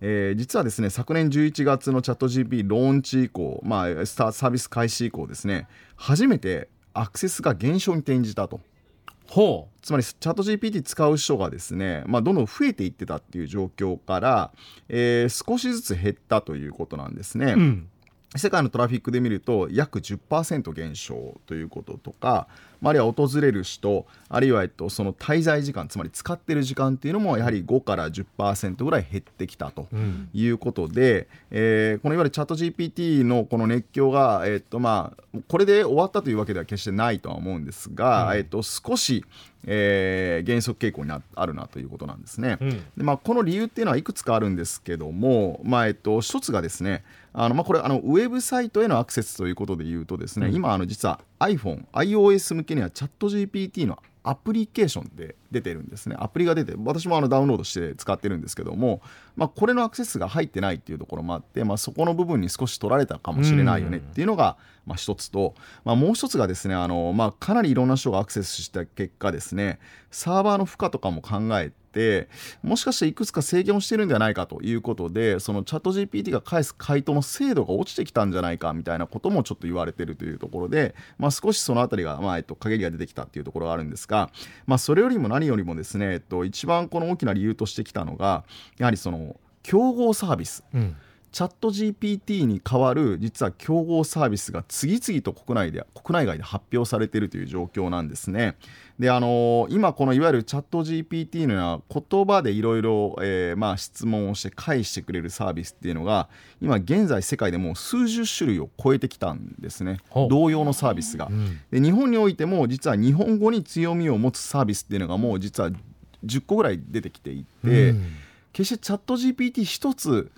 えー、実はですね昨年11月のチャット GP ローンチ以降、まあ、スターサービス開始以降ですね初めてアクセスが減少に転じたと。ほうつまりチャット GPT 使う人がですね、まあ、どんどん増えていってたっていう状況から、えー、少しずつ減ったということなんですね。うん世界のトラフィックで見ると約10%減少ということとか、あるいは訪れる人あるいは、えっと、その滞在時間つまり使ってる時間っていうのもやはり5から10%ぐらい減ってきたということで、うん、えー、このいわゆるチャット GPT のこの熱狂が、えっとまあ、これで終わったというわけでは決してないとは思うんですが、うん、えっと、少し、えー、減速傾向にあるなということなんですね。うん、でまあ、この理由っていうのはいくつかあるんですけども、まあえっと、一つがですねあのまあ、これあのウェブサイトへのアクセスということでいうとですね、うん、今あの実は iPhone、iOS 向けにはチャット GPT のアプリケーションで出てるんですね。アプリが出て、私もあのダウンロードして使ってるんですけども、まあ、これのアクセスが入ってないっていうところもあって、まあ、そこの部分に少し取られたかもしれないよねっていうのが、まあ、一つと、まあ、もう一つがですね、あのまあ、かなりいろんな人がアクセスした結果ですね、サーバーの負荷とかも考えて、もしかしていくつか制限をしてるんではないかということで、そのチャット GPT が返す回答の精度が落ちてきたんじゃないかみたいなこともちょっと言われてるというところで、まあ、少しその辺りが、まあえっと、陰りが出てきたっていうところがあるんですが、まあ、それよりも何よりもですね、えっと、一番この大きな理由としてきたのが、やはりその競合サービス。うんチャット GPT に代わる実は競合サービスが次々と国内で国内外で発表されているという状況なんですね。であのー、今このいわゆるチャット GPT のような言葉でいろいろ質問をして返してくれるサービスっていうのが今現在世界でもう数十種類を超えてきたんですね。同様のサービスが、うん、で日本においても実は日本語に強みを持つサービスっていうのがもう実は10個ぐらい出てきていて、うん、決してチャット GPT 一つ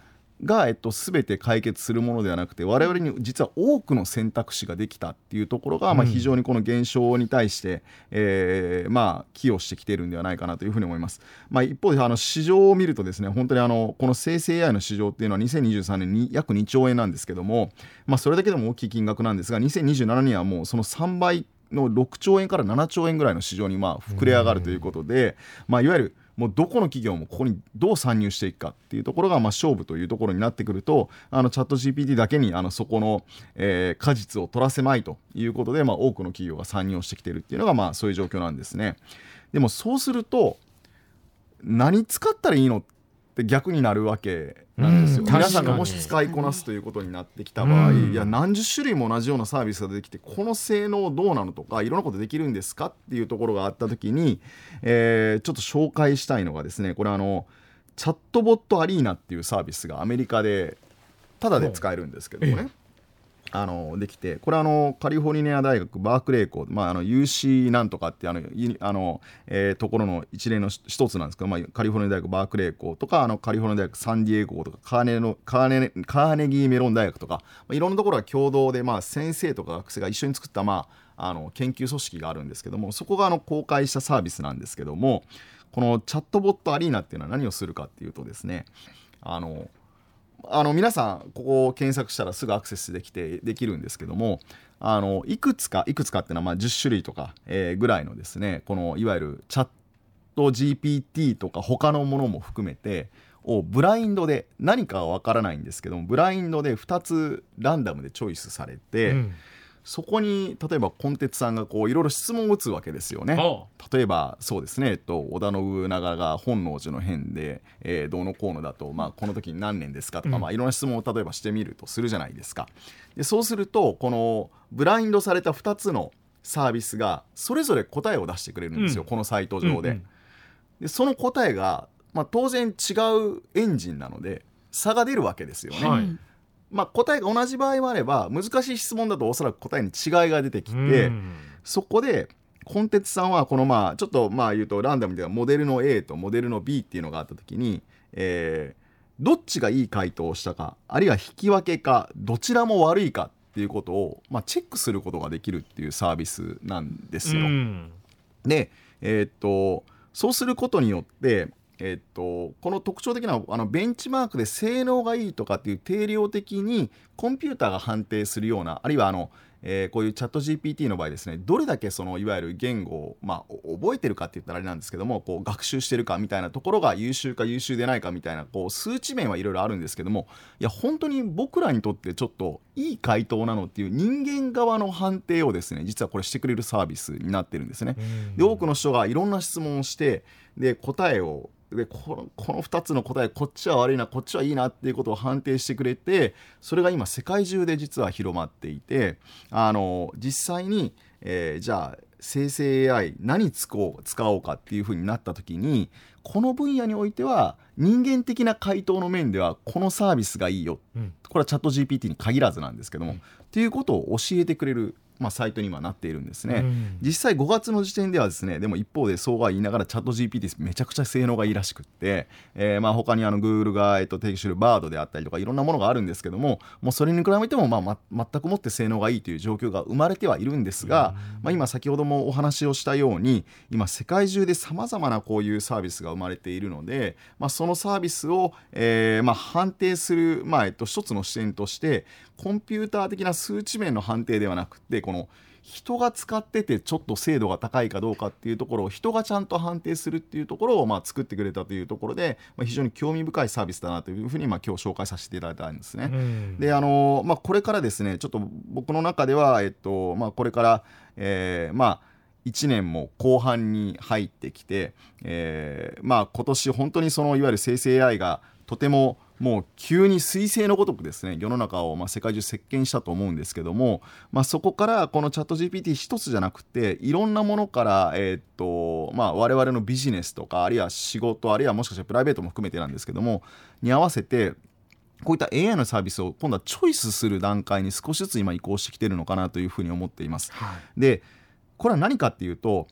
が、えっと、全て解決するものではなくて我々に実は多くの選択肢ができたっていうところが、まあ、非常にこの現象に対して、えー、まあ、寄与してきているんではないかなというふうに思います。まあ、一方であの市場を見るとですね本当にあのこの生成 AI の市場っていうのは2023年に約2兆円なんですけども、まあ、それだけでも大きい金額なんですが2027年はもうその3倍の6兆円から7兆円ぐらいの市場にまあ膨れ上がるということで、まあ、いわゆるもうどこの企業もここにどう参入していくかっていうところがまあ勝負というところになってくるとあのチャット GPT だけにあのそこの、えー、果実を取らせまいということで、まあ、多くの企業が参入をしてきてるっていうのがまあそういう状況なんですね。でもそうすると何使ったらいいのって逆になるわけなんですよ、うん、皆さんがもし使いこなすということになってきた場合、うん、いや何十種類も同じようなサービスができてこの性能どうなのとかいろんなことできるんですかっていうところがあった時に、えー、ちょっと紹介したいのがですねこれあのチャットボットアリーナっていうサービスがアメリカでタダで使えるんですけどもね、あのできてこれあのカリフォルニア大学バークレー校、まあ、あの UC なんとかってあのあの、えー、ところの一例の一つなんですけど、まあ、カリフォルニア大学バークレー校とかあのカリフォルニア大学サンディエゴとかカーネのカーネカーネギーメロン大学とか、まあ、いろんなところが共同で、まあ、先生とか学生が一緒に作った、まあ、あの研究組織があるんですけどもそこがあの公開したサービスなんですけどもこのチャットボットアリーナっていうのは何をするかっていうとですねあのあの皆さんここを検索したらすぐアクセスできてできるんですけどもあのいくつかいくつかっていうのはまあ10種類とか、えー、ぐらいのですねこのいわゆるチャット GPT とか他のものも含めてをブラインドで何かは分からないんですけどもブラインドで2つランダムでチョイスされて、うん。そこに例えばコンテツさんがこういろいろ質問を打つわけですよね。例えばそうですね、えっと、織田信長が本能寺の変で、えー、どうのこうのだと、まあ、この時に何年ですかとか、うん、まあ、いろんな質問を例えばしてみるとするじゃないですか。でそうするとこのブラインドされた2つのサービスがそれぞれ答えを出してくれるんですよ、うん、このサイト上で。うんうん、でその答えが、まあ、当然違うエンジンなので差が出るわけですよね。はいまあ、答えが同じ場合もあれば難しい質問だとおそらく答えに違いが出てきて、そこでコンテンツさんはこのまあちょっとまあ言うとランダムではモデルの A とモデルの B っていうのがあった時に、えー、どっちがいい回答をしたかあるいは引き分けかどちらも悪いかっていうことを、まあ、チェックすることができるっていうサービスなんですよ。で、えー、っとそうすることによってえっと、この特徴的なあのベンチマークで性能がいいとかっていう定量的にコンピューターが判定するようなあるいはあの、えー、こういうチャット GPT の場合ですねどれだけそのいわゆる言語を、まあ、覚えてるかって言ったらあれなんですけどもこう学習してるかみたいなところが優秀か優秀でないかみたいなこう数値面はいろいろあるんですけどもいや本当に僕らにとってちょっといい回答なのっていう人間側の判定をですね実はこれしてくれるサービスになってるんですね。で多くの人がいろんな質問をしてで答えをでこのこの2つの答えこっちは悪いなこっちはいいなっていうことを判定してくれてそれが今世界中で実は広まっていてあの実際に、えー、じゃあ生成 AI 何使おう使おうかっていうふうになった時にこの分野においては人間的な回答の面ではこのサービスがいいよ、うん、これはチャット GPT に限らずなんですけども、うん、っていうことを教えてくれるまあ、サイトにはなっているんですね、うん、実際5月の時点ではですねでも一方でそうは言いながらチャット GPT めちゃくちゃ性能がいいらしくって、えー、まあ他にあの Google が、えっと、提供している Bard であったりとかいろんなものがあるんですけどももうそれに比べても、まあ、ま全くもって性能がいいという状況が生まれてはいるんですが、うん、まあ、今先ほどもお話をしたように今世界中でさまざまなこういうサービスが生まれているので、まあ、そのサービスを、えーまあ、判定する、まあえっと、一つの視点としてコンピューター的な数値面の判定ではなくてこの人が使っててちょっと精度が高いかどうかっていうところを人がちゃんと判定するっていうところをまあ作ってくれたというところで、まあ、非常に興味深いサービスだなというふうにまあ今日紹介させていただいたんですね。であのまあ、これからですねちょっと僕の中では、えっとまあ、これから、えー、まあ1年も後半に入ってきて、えー、まあ今年本当にそのいわゆる生成 AI がとてももう急に彗星のごとくですね世の中をま世界中席巻したと思うんですけども、まあ、そこからこのチャット GPT 一つじゃなくていろんなものから、えー、っとまあ、我々のビジネスとかあるいは仕事あるいはもしかしてプライベートも含めてなんですけどもに合わせてこういった AI のサービスを今度はチョイスする段階に少しずつ今移行してきてるのかなというふうに思っています。はい、でこれは何かっていうと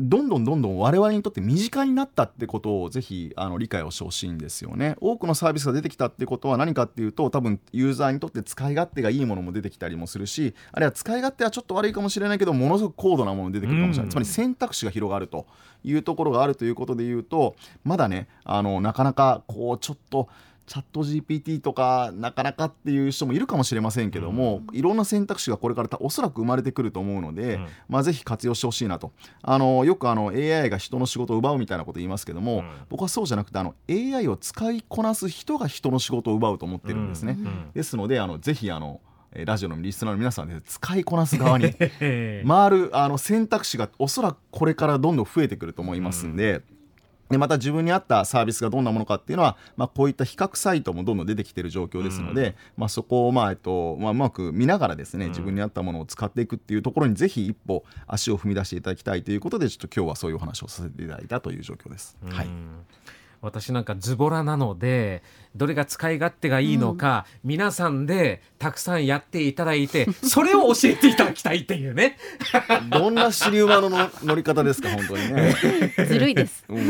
どんどんどんどん我々にとって身近になったってことをぜひあの理解をしてほしいんですよね。多くのサービスが出てきたってことは何かっていうと多分ユーザーにとって使い勝手がいいものも出てきたりもするしあるいは使い勝手はちょっと悪いかもしれないけどものすごく高度なもの出てくるかもしれない、つまり選択肢が広がるというところがあるということで言うとまだねあのなかなかこうちょっと。チャット GPT とかなかなかっていう人もいるかもしれませんけども、うん、いろんな選択肢がこれからおそらく生まれてくると思うので、うん、まあ、ぜひ活用してほしいなと。あのよくあの AI が人の仕事を奪うみたいなこと言いますけども、うん、僕はそうじゃなくてあの AI を使いこなす人が人の仕事を奪うと思ってるんですね、ですのであのぜひあのラジオのリスナーの皆さんで使いこなす側に 回るあの選択肢がおそらくこれからどんどん増えてくると思いますんで。でまた自分に合ったサービスがどんなものかっていうのは、まあ、こういった比較サイトもどんどん出てきている状況ですので、うん、まあ、そこを、まあえっとまあ、うまく見ながらですね自分に合ったものを使っていくっていうところにぜひ一歩足を踏み出していただきたいということでちょっと今日はそういうお話をさせていただいたという状況です。はい私なんかズボラなのでどれが使い勝手がいいのか、うん、皆さんでたくさんやっていただいてそれを教えていただきたいっていうね。どんな尻馬の乗り方ですか本当にね。ずるいです、うん、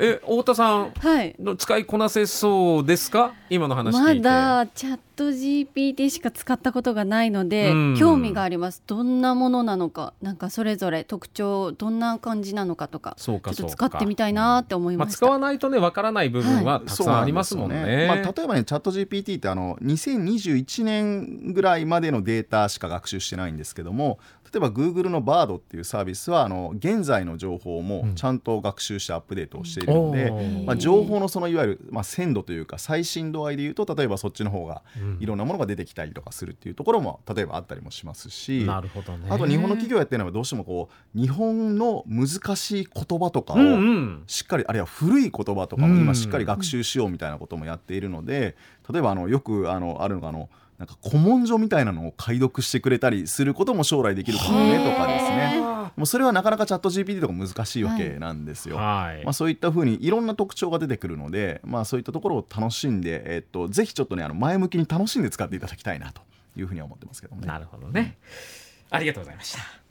え太田さん、はい、使いこなせそうですか？今の話まだチャット GPT しか使ったことがないので、うん、興味があります。どんなものなのかなんかそれぞれ特徴どんな感じなのかとかそうかちょっと使ってみたいなって思いました、まあ、使わないとねわからない部分はたくさんありますもんね。はいね、まあ、例えばねチャット GPT ってあの2021年ぐらいまでのデータしか学習してないんですけども例えば Google の Bard っていうサービスはあの現在の情報もちゃんと学習してアップデートをしているので、うん、まあ、情報のそのいわゆる、まあ、鮮度というか最新度合いでいうと例えばそっちの方がいろんなものが出てきたりとかするっていうところも例えばあったりもしますし、なるほどね、あと日本の企業やってるのはどうしてもこう日本の難しい言葉とかをしっかり、あるいは古い言葉とかも今しっかり学習しようみたいなこともやっているので例えばあのよくあのあるのがあのなんか古文書みたいなのを解読してくれたりすることも将来できるかもねとかですね。もうそれはなかなかチャット GPT とか難しいわけなんですよ、はい、まあ、そういったふうにいろんな特徴が出てくるので、まあ、そういったところを楽しんで、えっと、ぜひちょっとねあの前向きに楽しんで使っていただきたいなというふうに思ってますけどもね。なるほどね、うん、ありがとうございました